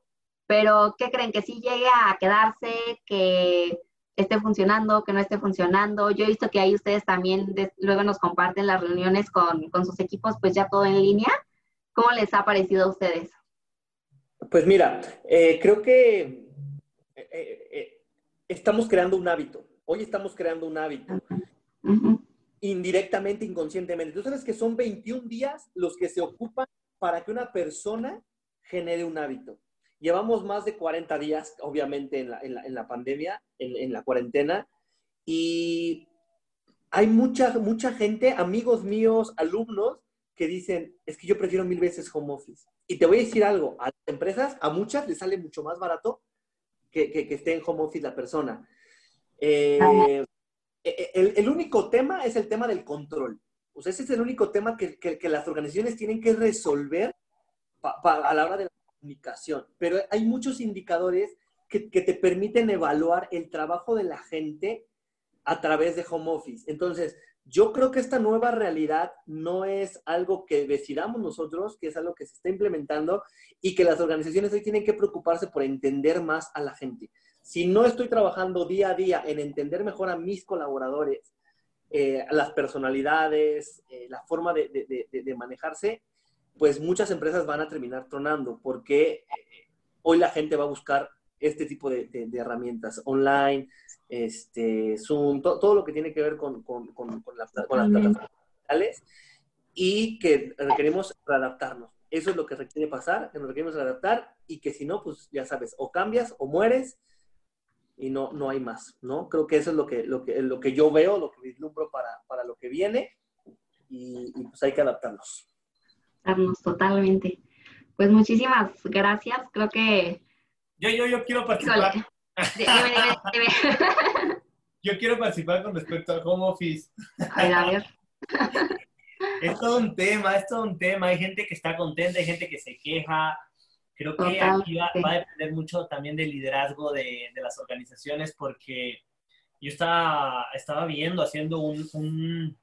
Pero ¿qué creen? Que sí llegue a quedarse, que esté funcionando, que no esté funcionando. Yo he visto que ahí ustedes también luego nos comparten las reuniones con, con, sus equipos, pues ya todo en línea. ¿Cómo les ha parecido a ustedes? Pues mira, eh, creo que eh, eh, estamos creando un hábito. Hoy estamos creando un hábito. indirectamente, inconscientemente. Tú sabes que son 21 días los que se ocupan para que una persona genere un hábito. Llevamos más de 40 días, obviamente, en la, en la, pandemia, en, en, la cuarentena, y hay mucha, mucha gente, amigos míos, alumnos, que dicen, es que yo prefiero mil veces home office. Y te voy a decir algo, a las empresas, a muchas les sale mucho más barato que, que, esté en home office la persona. Eh, e, e, el, único tema es el tema del control. O sea, ese es el único tema que, que las organizaciones tienen que resolver a la hora de la comunicación. Pero hay muchos indicadores que, que te permiten evaluar el trabajo de la gente a través de home office. Entonces, yo creo que esta nueva realidad no es algo que decidamos nosotros, que es algo que se está implementando y que las organizaciones hoy tienen que preocuparse por entender más a la gente. Si no estoy trabajando día a día en entender mejor a mis colaboradores, eh, las personalidades, eh, la forma de, de, manejarse, pues muchas empresas van a terminar tronando porque eh, hoy la gente va a buscar este tipo de, herramientas online, este, Zoom, todo lo que tiene que ver con, con, con, con las plataformas digitales y que requerimos readaptarnos. Eso es lo que requiere pasar, que nos requerimos readaptar y que si no, pues ya sabes, o cambias o mueres y no, no hay más, ¿no? Creo que eso es lo que, lo que, lo que yo veo, lo que vislumbro para, para lo que viene y, y pues hay que adaptarnos. Adaptarnos totalmente. Pues muchísimas gracias. Creo que... Yo, yo, yo quiero participar. Yo quiero participar con respecto al home office. Es todo un tema, es todo un tema. Hay gente que está contenta, hay gente que se queja. Creo que aquí va, a depender mucho también del liderazgo de, las organizaciones porque yo estaba, estaba viendo, haciendo un,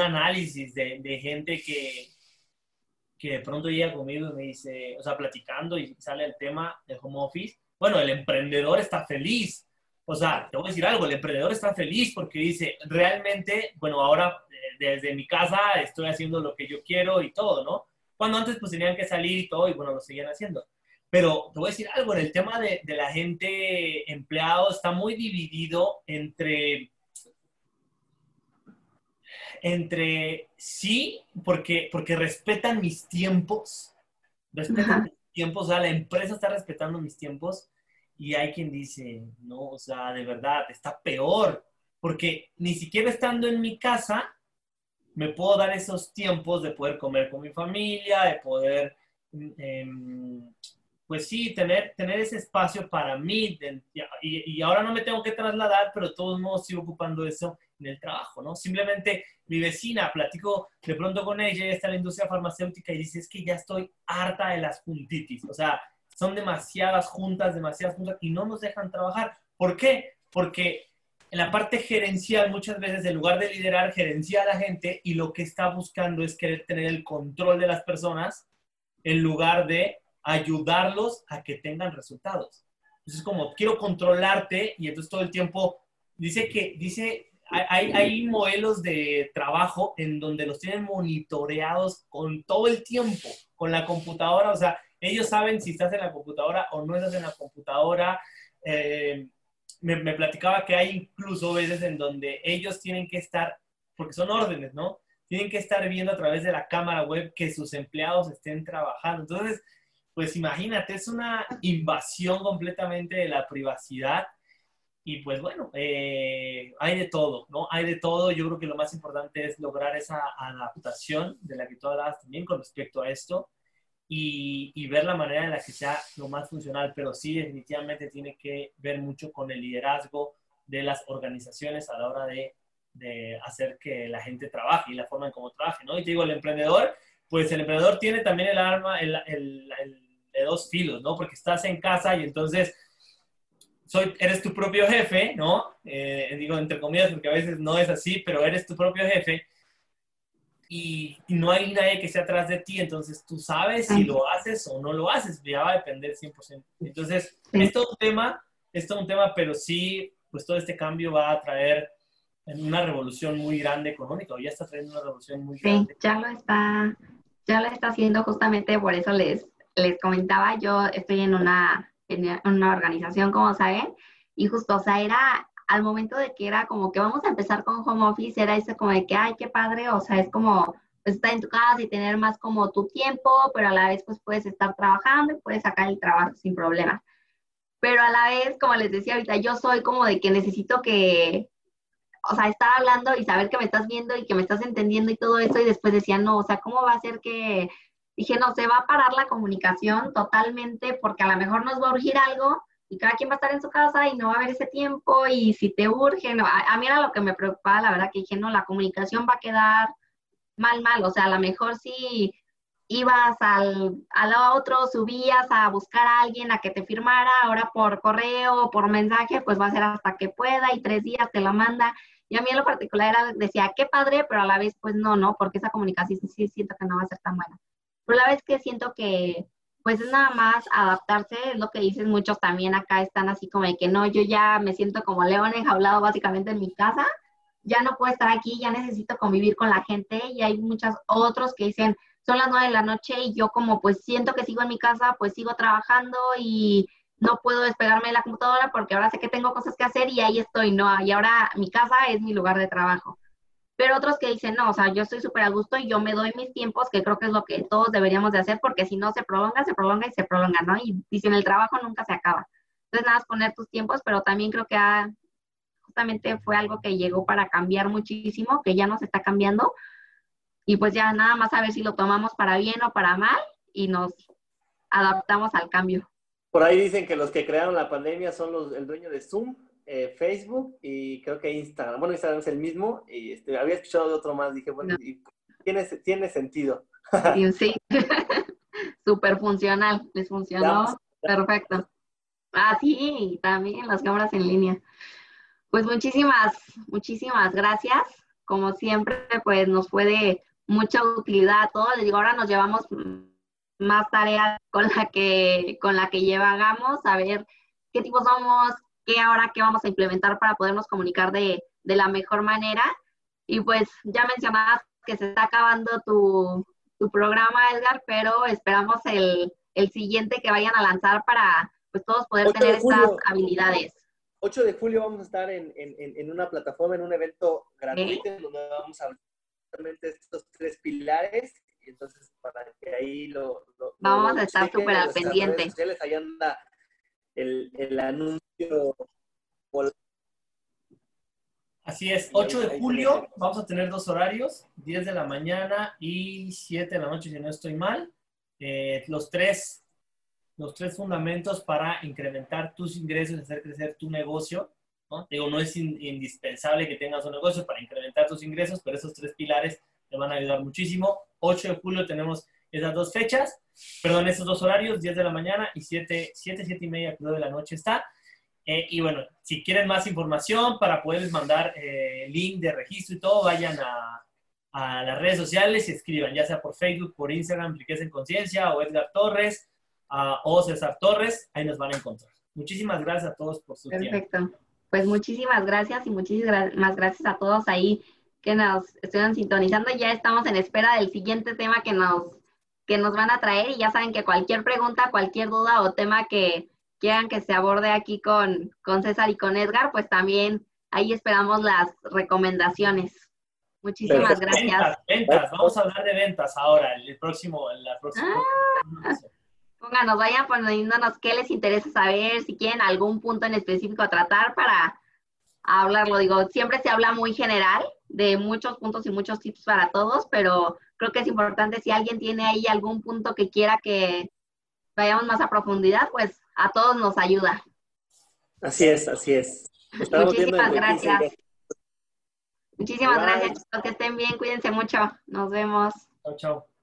análisis de, de, gente que, que de pronto llega conmigo y me dice, o sea, platicando y sale el tema de home office bueno, el emprendedor está feliz. O sea, te voy a decir algo, el emprendedor está feliz porque dice, realmente, bueno, ahora eh, desde mi casa estoy haciendo lo que yo quiero y todo, ¿no? Cuando antes pues tenían que salir y todo y bueno, lo seguían haciendo. Pero te voy a decir algo, en el tema de, de la gente empleado está muy dividido entre entre sí, porque, porque respetan mis tiempos, respetan tiempos, o sea, la empresa está respetando mis tiempos y hay quien dice, no, o sea, de verdad, está peor, porque ni siquiera estando en mi casa me puedo dar esos tiempos de poder comer con mi familia, de poder, em, pues sí, tener, tener ese espacio para mí. y, ahora no me tengo que trasladar, pero de todos modos sigo ocupando eso en el trabajo, ¿no? Simplemente mi vecina, platico de pronto con ella, ella está en la industria farmacéutica y dice, es que ya estoy harta de las juntitis, o sea, son demasiadas juntas, demasiadas juntas y no nos dejan trabajar. ¿Por qué? Porque en la parte gerencial muchas veces en lugar de liderar, gerencia a la gente y lo que está buscando es querer tener el control de las personas en lugar de ayudarlos a que tengan resultados. Entonces, como quiero controlarte y entonces todo el tiempo dice que, dice hay, modelos de trabajo en donde los tienen monitoreados con todo el tiempo, con la computadora, o sea, ellos saben si estás en la computadora o no estás en la computadora. Eh, me, me, platicaba que hay incluso veces en donde ellos tienen que estar, porque son órdenes, ¿no? Tienen que estar viendo a través de la cámara web que sus empleados estén trabajando. Entonces, pues imagínate, es una invasión completamente de la privacidad y pues bueno, eh, hay de todo, ¿no? Hay de todo. Yo creo que lo más importante es lograr esa adaptación de la que tú hablabas también con respecto a esto y, y, ver la manera en la que sea lo más funcional. Pero sí, definitivamente tiene que ver mucho con el liderazgo de las organizaciones a la hora de, de hacer que la gente trabaje y la forma en cómo trabaje, ¿no? Y te digo, el emprendedor, pues el emprendedor tiene también el arma, el, el, el de dos filos, ¿no? Porque estás en casa y entonces soy, eres tu propio jefe, ¿no? Eh, digo entre comillas porque a veces no es así, pero eres tu propio jefe y, no hay nadie que esté atrás de ti, entonces tú sabes si lo haces o no lo haces, ya va a depender 100%. Entonces, es todo un tema, es todo un tema, pero sí, pues todo este cambio va a traer una revolución muy grande económica, o ya está trayendo una revolución muy grande. Sí, ya lo está, ya lo está haciendo justamente, por eso les, les comentaba, yo estoy en una en una organización, como saben, y justo, o sea, era al momento de que era como que vamos a empezar con home office, era eso como de que, ay, qué padre, o sea, es como pues, estar en tu casa y tener más como tu tiempo, pero a la vez pues puedes estar trabajando y puedes sacar el trabajo sin problemas. Pero a la vez, como les decía ahorita, yo soy como de que necesito que, o sea, estar hablando y saber que me estás viendo y que me estás entendiendo y todo eso, y después decía, no, o sea, ¿cómo va a ser que, dije, no, se va a parar la comunicación totalmente porque a lo mejor nos va a urgir algo y cada quien va a estar en su casa y no va a haber ese tiempo y si te urge, no, a, mí era lo que me preocupaba, la verdad que dije, no, la comunicación va a quedar mal, mal, o sea, a lo mejor si ibas al, al otro, subías a buscar a alguien a que te firmara, ahora por correo por mensaje, pues va a ser hasta que pueda y tres días te lo manda. Y a mí en lo particular era, decía, qué padre, pero a la vez, pues no, no, porque esa comunicación sí siento que no va a ser tan buena. Pero la vez que siento que, pues es nada más adaptarse, es lo que dicen muchos también acá, están así como de que no, yo ya me siento como león enjaulado básicamente en mi casa, ya no puedo estar aquí, ya necesito convivir con la gente y hay muchos otros que dicen, son las nueve de la noche y yo como pues siento que sigo en mi casa, pues sigo trabajando y no puedo despegarme de la computadora porque ahora sé que tengo cosas que hacer y ahí estoy, ¿no? Y ahora mi casa es mi lugar de trabajo. Pero otros que dicen, no, o sea, yo estoy súper a gusto y yo me doy mis tiempos, que creo que es lo que todos deberíamos de hacer, porque si no se prolonga, se prolonga y se prolonga, ¿no? Y, y el trabajo nunca se acaba. Entonces, nada, es poner tus tiempos, pero también creo que justamente fue algo que llegó para cambiar muchísimo, que ya no se está cambiando, y pues ya nada más a ver si lo tomamos para bien o para mal y nos adaptamos al cambio. Por ahí dicen que los que crearon la pandemia son los, el dueño de Zoom, eh, Facebook y creo que Instagram. Bueno, Instagram es el mismo y este, había escuchado de otro más. Dije, bueno, tiene, tiene sentido. sí, súper funcional, les funcionó perfecto. Ah, sí, también las cámaras en línea. Pues muchísimas, muchísimas gracias. Como siempre, pues nos puede mucha utilidad a todos. Les digo, ahora nos llevamos más tareas con la que, con la que llevamos, a ver qué tipo somos, qué ahora qué vamos a implementar para podernos comunicar de, de la mejor manera. Y pues ya mencionabas que se está acabando tu, tu programa, Edgar, pero esperamos el, el, siguiente que vayan a lanzar para pues todos poder tener estas habilidades. 8 de julio vamos a estar en, en, en una plataforma, en un evento gratuito, donde vamos a hablar estos tres pilares. Y entonces, para que ahí lo. Vamos a estar súper al pendiente. Ahí anda el, el anuncio. Así es, 8 de julio vamos a tener dos horarios, 10 de la mañana y 7 de la noche, si no estoy mal. Eh, los, tres, los tres fundamentos para incrementar tus ingresos y hacer crecer tu negocio. ¿no? Digo, no es indispensable que tengas un negocio para incrementar tus ingresos, pero esos tres pilares te van a ayudar muchísimo. 8 de julio tenemos esas dos fechas, perdón, esos dos horarios, 10 de la mañana y 7, 7, 7 y media de la noche está. Eh, y bueno, si quieren más información para poderles mandar eh, link de registro y todo, vayan a, las redes sociales y escriban, ya sea por Facebook, por Instagram, Riqueza en Conciencia o Edgar Torres o César Torres, ahí nos van a encontrar. Muchísimas gracias a todos por su tiempo. Perfecto pues muchísimas gracias y muchísimas gracias a todos ahí que nos estuvieron sintonizando. Ya estamos en espera del siguiente tema que nos, que nos van a traer y ya saben que cualquier pregunta, cualquier duda o tema que quieran que se aborde aquí con, con César y con Edgar, pues también ahí esperamos las recomendaciones. Muchísimas gracias. Ventas, vamos a hablar de ventas ahora, el próximo, la próxima. Ah, Pónganos, vayan poniéndonos qué les interesa saber, si quieren algún punto en específico a tratar para hablarlo. Digo, siempre se habla muy general de muchos puntos y muchos tips para todos, pero creo que es importante si alguien tiene ahí algún punto que quiera que vayamos más a profundidad, pues a todos nos ayuda. Así es, así es. Muchísimas gracias. Muchísimas gracias, Que estén bien, cuídense mucho. Nos vemos. Chao, chao.